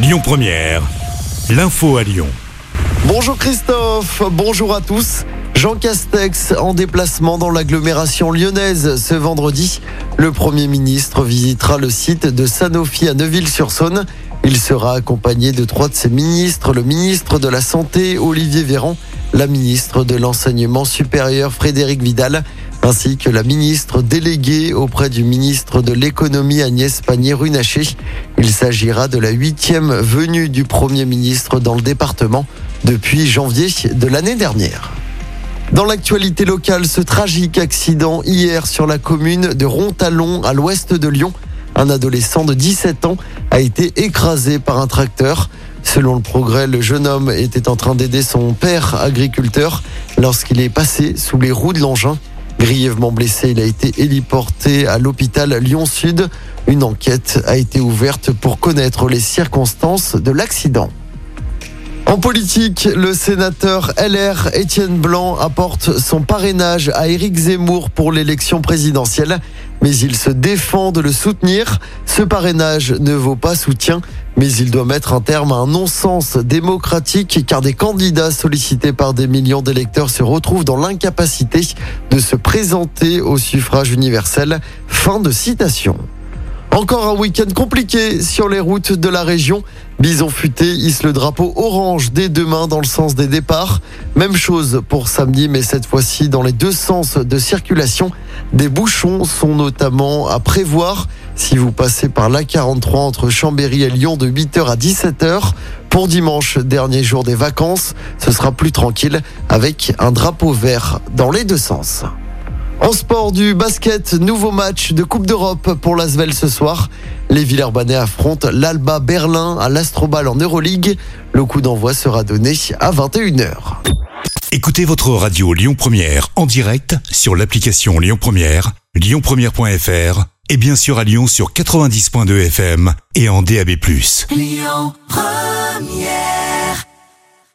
Lyon Première, l'info à Lyon. Bonjour Christophe, bonjour à tous. Jean Castex en déplacement dans l'agglomération lyonnaise ce vendredi. Le Premier ministre visitera le site de Sanofi à Neuville-sur-Saône. Il sera accompagné de trois de ses ministres, le ministre de la Santé Olivier Véran, la ministre de l'Enseignement supérieur Frédéric Vidal, ainsi que la ministre déléguée auprès du ministre de l'économie Agnès Pannier-Runacher. Il s'agira de la huitième venue du Premier ministre dans le département depuis janvier de l'année dernière. Dans l'actualité locale, ce tragique accident hier sur la commune de Rontalon à l'ouest de Lyon. Un adolescent de 17 ans a été écrasé par un tracteur. Selon le progrès, le jeune homme était en train d'aider son père agriculteur lorsqu'il est passé sous les roues de l'engin. Grièvement blessé, il a été héliporté à l'hôpital Lyon-Sud. Une enquête a été ouverte pour connaître les circonstances de l'accident. En politique, le sénateur LR Étienne Blanc apporte son parrainage à Éric Zemmour pour l'élection présidentielle, mais il se défend de le soutenir. Ce parrainage ne vaut pas soutien, mais il doit mettre un terme à un non-sens démocratique car des candidats sollicités par des millions d'électeurs se retrouvent dans l'incapacité de se présenter au suffrage universel. Fin de citation. Encore un week-end compliqué sur les routes de la région. Bison futé hisse le drapeau orange dès demain dans le sens des départs. Même chose pour samedi, mais cette fois-ci dans les deux sens de circulation. Des bouchons sont notamment à prévoir si vous passez par l'A43 entre Chambéry et Lyon de 8h à 17h. Pour dimanche, dernier jour des vacances, ce sera plus tranquille avec un drapeau vert dans les deux sens. En sport du basket, nouveau match de Coupe d'Europe pour l'Asvel ce soir. Les Villeurbanais affrontent l'Alba Berlin à l'Astrobal en Euroleague. Le coup d'envoi sera donné à 21h. Écoutez votre radio Lyon Première en direct sur l'application Lyon Première, lyonpremière.fr et bien sûr à Lyon sur 90.2 FM et en DAB+. Lyon Première